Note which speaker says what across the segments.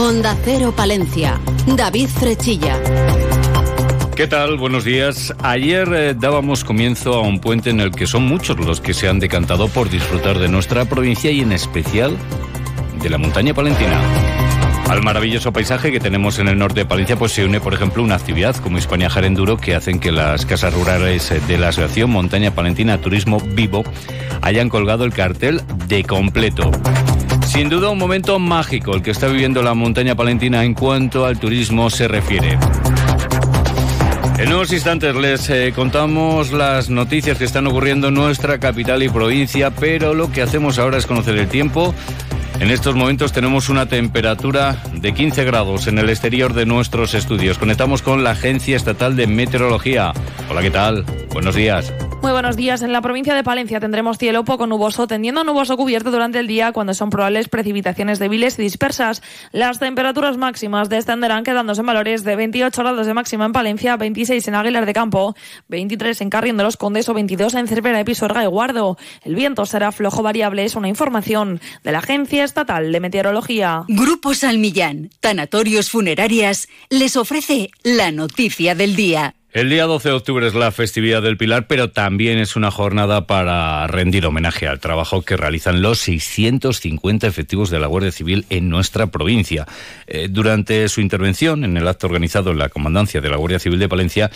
Speaker 1: Honda Cero Palencia. David Frechilla.
Speaker 2: ¿Qué tal? Buenos días. Ayer eh, dábamos comienzo a un puente en el que son muchos los que se han decantado por disfrutar de nuestra provincia y en especial de la montaña palentina. Al maravilloso paisaje que tenemos en el norte de Palencia, pues se une, por ejemplo, una actividad como Hispania Jarenduro que hacen que las casas rurales de la Asociación Montaña Palentina Turismo Vivo hayan colgado el cartel de completo. Sin duda un momento mágico el que está viviendo la montaña palentina en cuanto al turismo se refiere. En unos instantes les eh, contamos las noticias que están ocurriendo en nuestra capital y provincia, pero lo que hacemos ahora es conocer el tiempo. En estos momentos tenemos una temperatura de 15 grados en el exterior de nuestros estudios. Conectamos con la Agencia Estatal de Meteorología. Hola, ¿qué tal? Buenos días.
Speaker 3: Muy buenos días. En la provincia de Palencia tendremos cielo poco nuboso, tendiendo nuboso cubierto durante el día cuando son probables precipitaciones débiles y dispersas. Las temperaturas máximas descenderán quedándose en valores de 28 grados de máxima en Palencia, 26 en Aguilar de Campo, 23 en Carrión de los Condes o 22 en Cervera de Pisuerga y Guardo. El viento será flojo variable, es una información de la Agencia Estatal de Meteorología.
Speaker 1: Grupo Salmillán, Tanatorios Funerarias, les ofrece la noticia del día.
Speaker 2: El día 12 de octubre es la festividad del Pilar, pero también es una jornada para rendir homenaje al trabajo que realizan los 650 efectivos de la Guardia Civil en nuestra provincia. Eh, durante su intervención en el acto organizado en la Comandancia de la Guardia Civil de Palencia,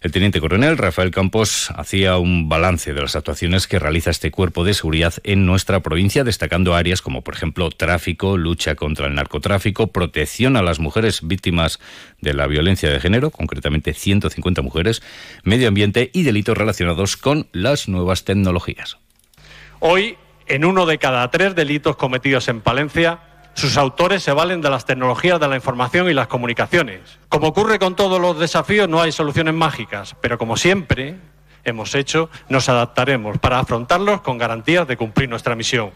Speaker 2: el teniente coronel Rafael Campos hacía un balance de las actuaciones que realiza este cuerpo de seguridad en nuestra provincia, destacando áreas como, por ejemplo, tráfico, lucha contra el narcotráfico, protección a las mujeres víctimas de la violencia de género, concretamente 150 mujeres, medio ambiente y delitos relacionados con las nuevas tecnologías.
Speaker 4: Hoy, en uno de cada tres delitos cometidos en Palencia, sus autores se valen de las tecnologías de la información y las comunicaciones. Como ocurre con todos los desafíos, no hay soluciones mágicas, pero como siempre hemos hecho, nos adaptaremos para afrontarlos con garantías de cumplir nuestra misión.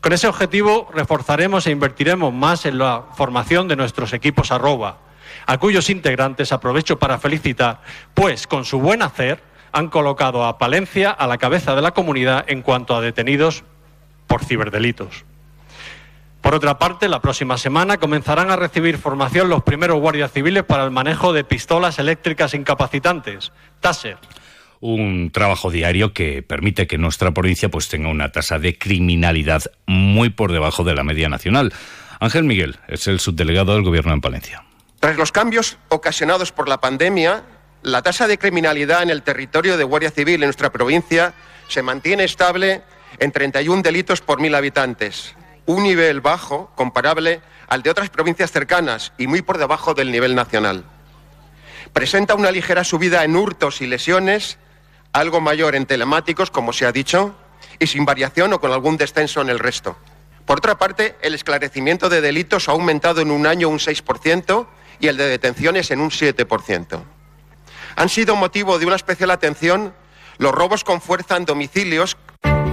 Speaker 4: Con ese objetivo, reforzaremos e invertiremos más en la formación de nuestros equipos arroba, a cuyos integrantes aprovecho para felicitar, pues con su buen hacer han colocado a Palencia a la cabeza de la comunidad en cuanto a detenidos por ciberdelitos. Por otra parte, la próxima semana comenzarán a recibir formación los primeros guardias civiles para el manejo de pistolas eléctricas incapacitantes, TASER.
Speaker 2: Un trabajo diario que permite que nuestra provincia pues, tenga una tasa de criminalidad muy por debajo de la media nacional. Ángel Miguel es el subdelegado del Gobierno en Palencia.
Speaker 5: Tras los cambios ocasionados por la pandemia, la tasa de criminalidad en el territorio de Guardia Civil en nuestra provincia se mantiene estable en 31 delitos por mil habitantes, un nivel bajo comparable al de otras provincias cercanas y muy por debajo del nivel nacional. Presenta una ligera subida en hurtos y lesiones, algo mayor en telemáticos, como se ha dicho, y sin variación o con algún descenso en el resto. Por otra parte, el esclarecimiento de delitos ha aumentado en un año un 6% y el de detenciones en un 7%. Han sido motivo de una especial atención los robos con fuerza en domicilios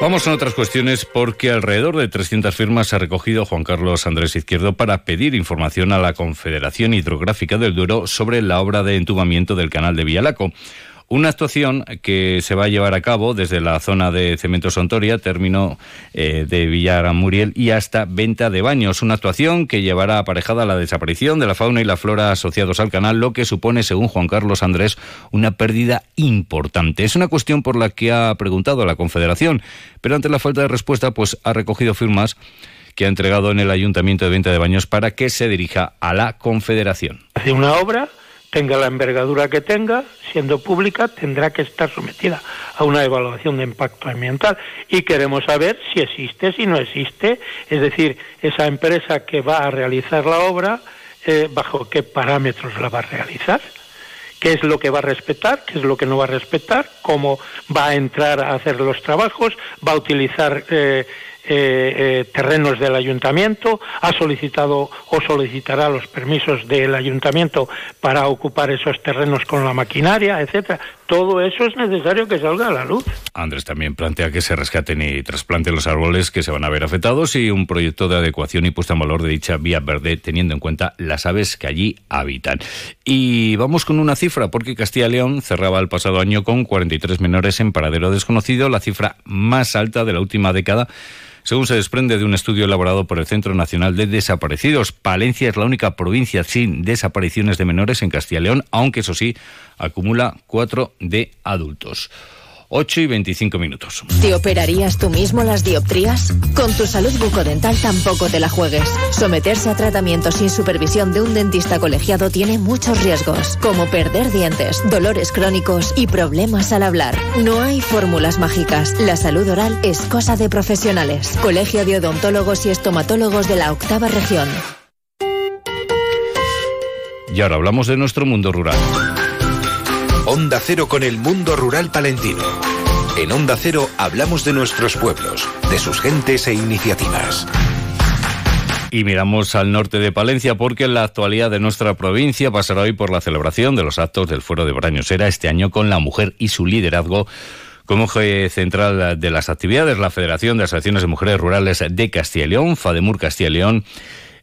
Speaker 2: Vamos a otras cuestiones porque alrededor de 300 firmas ha recogido Juan Carlos Andrés Izquierdo para pedir información a la Confederación Hidrográfica del Duero sobre la obra de entubamiento del canal de Villalaco. Una actuación que se va a llevar a cabo desde la zona de Cemento Sontoria, término eh, de Villar Muriel y hasta venta de baños. Una actuación que llevará aparejada la desaparición de la fauna y la flora asociados al canal, lo que supone, según Juan Carlos Andrés, una pérdida importante. Es una cuestión por la que ha preguntado a la Confederación, pero ante la falta de respuesta, pues ha recogido firmas que ha entregado en el Ayuntamiento de Venta de Baños para que se dirija a la Confederación.
Speaker 6: Hace una obra tenga la envergadura que tenga, siendo pública, tendrá que estar sometida a una evaluación de impacto ambiental. Y queremos saber si existe, si no existe, es decir, esa empresa que va a realizar la obra, eh, bajo qué parámetros la va a realizar, qué es lo que va a respetar, qué es lo que no va a respetar, cómo va a entrar a hacer los trabajos, va a utilizar eh, eh, terrenos del ayuntamiento, ha solicitado o solicitará los permisos del ayuntamiento para ocupar esos terrenos con la maquinaria, etcétera. Todo eso es necesario que salga a la luz.
Speaker 2: Andrés también plantea que se rescaten y trasplanten los árboles que se van a ver afectados y un proyecto de adecuación y puesta en valor de dicha vía verde teniendo en cuenta las aves que allí habitan. Y vamos con una cifra porque Castilla y León cerraba el pasado año con 43 menores en paradero desconocido, la cifra más alta de la última década según se desprende de un estudio elaborado por el Centro Nacional de Desaparecidos. Palencia es la única provincia sin desapariciones de menores en Castilla y León, aunque eso sí, acumula cuatro de adultos. 8 y 25 minutos.
Speaker 7: ¿Te operarías tú mismo las dioptrías? Con tu salud bucodental tampoco te la juegues. Someterse a tratamiento sin supervisión de un dentista colegiado tiene muchos riesgos, como perder dientes, dolores crónicos y problemas al hablar. No hay fórmulas mágicas. La salud oral es cosa de profesionales. Colegio de Odontólogos y Estomatólogos de la Octava Región.
Speaker 2: Y ahora hablamos de nuestro mundo rural.
Speaker 8: Onda Cero con el mundo rural palentino. En Onda Cero hablamos de nuestros pueblos, de sus gentes e iniciativas.
Speaker 2: Y miramos al norte de Palencia porque la actualidad de nuestra provincia pasará hoy por la celebración de los actos del Fuero de Brañosera este año con la mujer y su liderazgo como eje central de las actividades. La Federación de Asociaciones de Mujeres Rurales de Castilla y León, FADEMUR Castilla y León,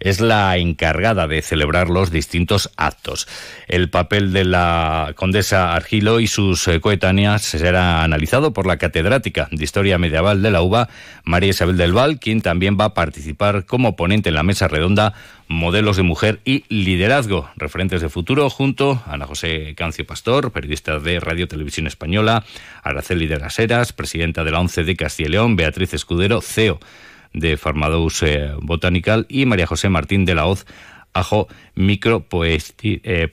Speaker 2: es la encargada de celebrar los distintos actos. El papel de la condesa Argilo y sus eh, coetáneas será analizado por la catedrática de Historia Medieval de la UBA, María Isabel del Val, quien también va a participar como ponente en la mesa redonda Modelos de Mujer y Liderazgo, referentes de futuro, junto a Ana José Cancio Pastor, periodista de Radio Televisión Española, Araceli de las Heras, presidenta de la ONCE de Castilla y León, Beatriz Escudero, CEO de Farmadous eh, Botanical y María José Martín de la Hoz, Ajo Micro eh,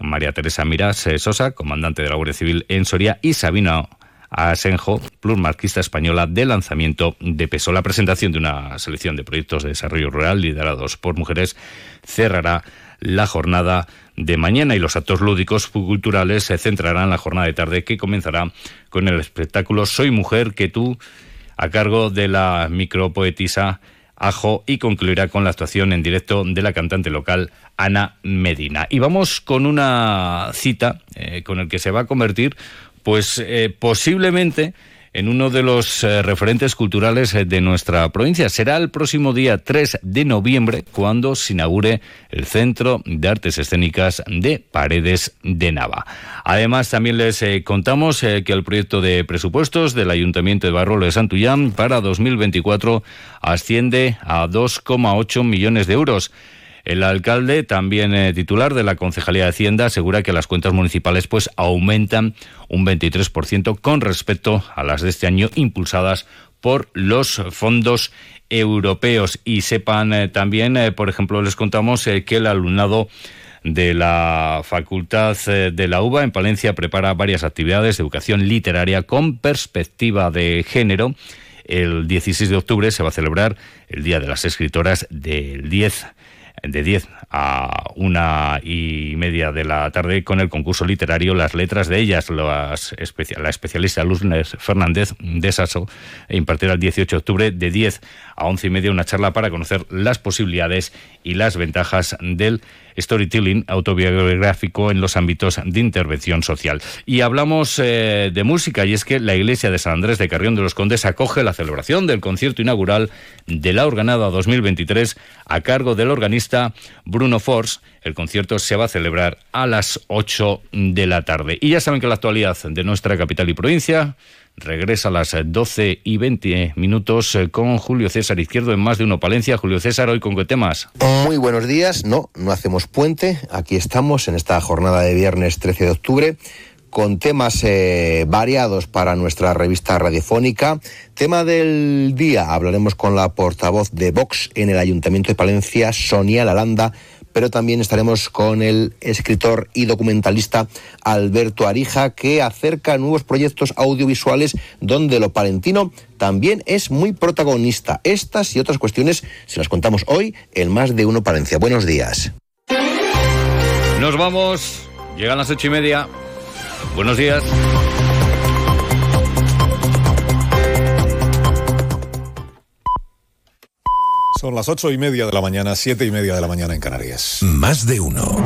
Speaker 2: María Teresa Miras eh, Sosa, comandante de la Guardia Civil en Soria, y Sabina Asenjo, marquista española de lanzamiento de peso. La presentación de una selección de proyectos de desarrollo rural liderados por mujeres cerrará la jornada de mañana y los actos lúdicos culturales se centrarán la jornada de tarde que comenzará con el espectáculo Soy mujer que tú a cargo de la micropoetisa Ajo y concluirá con la actuación en directo de la cantante local Ana Medina. Y vamos con una cita eh, con el que se va a convertir, pues eh, posiblemente en uno de los eh, referentes culturales eh, de nuestra provincia. Será el próximo día 3 de noviembre cuando se inaugure el Centro de Artes Escénicas de Paredes de Nava. Además, también les eh, contamos que el proyecto de presupuestos del Ayuntamiento de Barrolo de Santullán para 2024 asciende a 2,8 millones de euros. El alcalde, también eh, titular de la Concejalía de Hacienda, asegura que las cuentas municipales pues aumentan un 23% con respecto a las de este año impulsadas por los fondos europeos. Y sepan eh, también, eh, por ejemplo, les contamos que el alumnado de la Facultad de la UBA en Palencia prepara varias actividades de educación literaria con perspectiva de género. El 16 de octubre se va a celebrar el Día de las Escritoras del 10 de 10 a una y media de la tarde con el concurso literario Las letras de ellas. Las la especialista Luz Fernández de Sasso impartirá el 18 de octubre de 10 a 11 y media una charla para conocer las posibilidades y las ventajas del storytelling autobiográfico en los ámbitos de intervención social. Y hablamos eh, de música, y es que la iglesia de San Andrés de Carrión de los Condes acoge la celebración del concierto inaugural de la Organada 2023 a cargo del organista Bruno Force. El concierto se va a celebrar a las 8 de la tarde. Y ya saben que la actualidad de nuestra capital y provincia regresa a las 12 y 20 minutos eh, con Julio César Izquierdo en Más de Uno Palencia. Julio César, ¿hoy con qué temas?
Speaker 9: Muy buenos días. No, no hacemos puente. Aquí estamos en esta jornada de viernes 13 de octubre con temas eh, variados para nuestra revista radiofónica. Tema del día, hablaremos con la portavoz de Vox en el Ayuntamiento de Palencia, Sonia Lalanda, pero también estaremos con el escritor y documentalista Alberto Arija, que acerca nuevos proyectos audiovisuales donde lo palentino también es muy protagonista. Estas y otras cuestiones se las contamos hoy en Más de Uno Palencia. Buenos días.
Speaker 2: Nos vamos, llegan las ocho y media. Buenos días.
Speaker 10: Son las ocho y media de la mañana, siete y media de la mañana en Canarias.
Speaker 8: Más de uno.